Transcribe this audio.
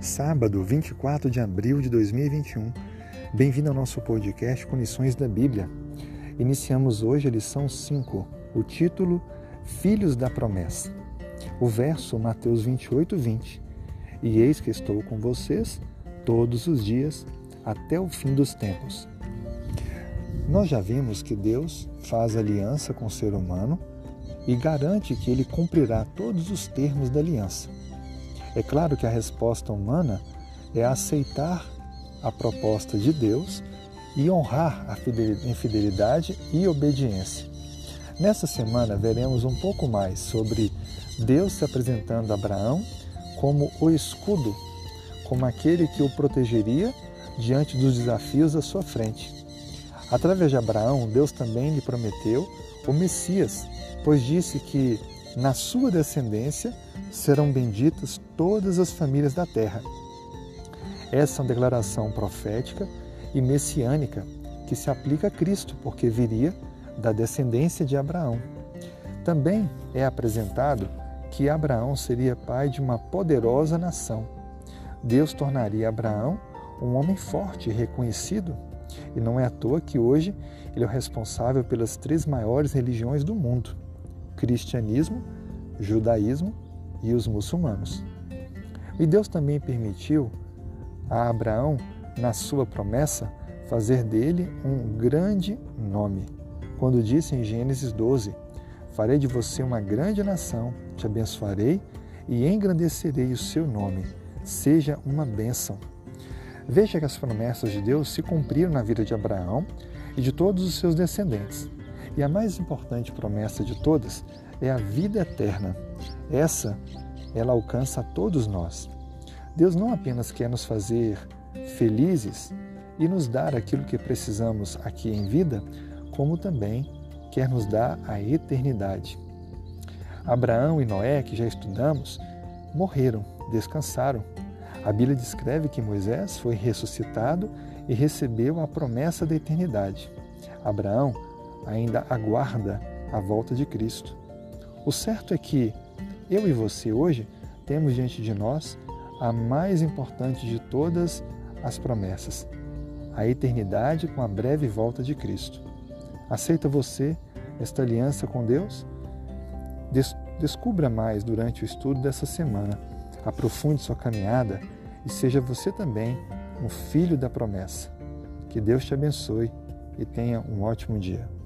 sábado 24 de abril de 2021. Bem-vindo ao nosso podcast com lições da Bíblia. Iniciamos hoje a lição 5, o título Filhos da Promessa. O verso Mateus 28, 20. E eis que estou com vocês todos os dias até o fim dos tempos. Nós já vimos que Deus faz aliança com o ser humano e garante que ele cumprirá todos os termos da aliança. É claro que a resposta humana é aceitar a proposta de Deus e honrar a fidelidade e obediência. Nessa semana veremos um pouco mais sobre Deus se apresentando a Abraão como o escudo, como aquele que o protegeria diante dos desafios à sua frente. Através de Abraão, Deus também lhe prometeu o Messias, pois disse que na sua descendência serão benditas todas as famílias da terra. Essa é uma declaração profética e messiânica que se aplica a Cristo, porque viria da descendência de Abraão. Também é apresentado que Abraão seria pai de uma poderosa nação. Deus tornaria Abraão um homem forte e reconhecido, e não é à toa que hoje ele é o responsável pelas três maiores religiões do mundo: cristianismo, judaísmo e os muçulmanos. E Deus também permitiu a Abraão, na sua promessa, fazer dele um grande nome. Quando disse em Gênesis 12: Farei de você uma grande nação, te abençoarei e engrandecerei o seu nome. Seja uma bênção. Veja que as promessas de Deus se cumpriram na vida de Abraão e de todos os seus descendentes. E a mais importante promessa de todas é a vida eterna. Essa, ela alcança a todos nós. Deus não apenas quer nos fazer felizes e nos dar aquilo que precisamos aqui em vida, como também quer nos dar a eternidade. Abraão e Noé, que já estudamos, morreram, descansaram. A Bíblia descreve que Moisés foi ressuscitado e recebeu a promessa da eternidade. Abraão ainda aguarda a volta de Cristo. O certo é que eu e você hoje temos diante de nós a mais importante de todas as promessas, a eternidade com a breve volta de Cristo. Aceita você esta aliança com Deus? Descubra mais durante o estudo dessa semana, aprofunde sua caminhada e seja você também um filho da promessa. Que Deus te abençoe e tenha um ótimo dia.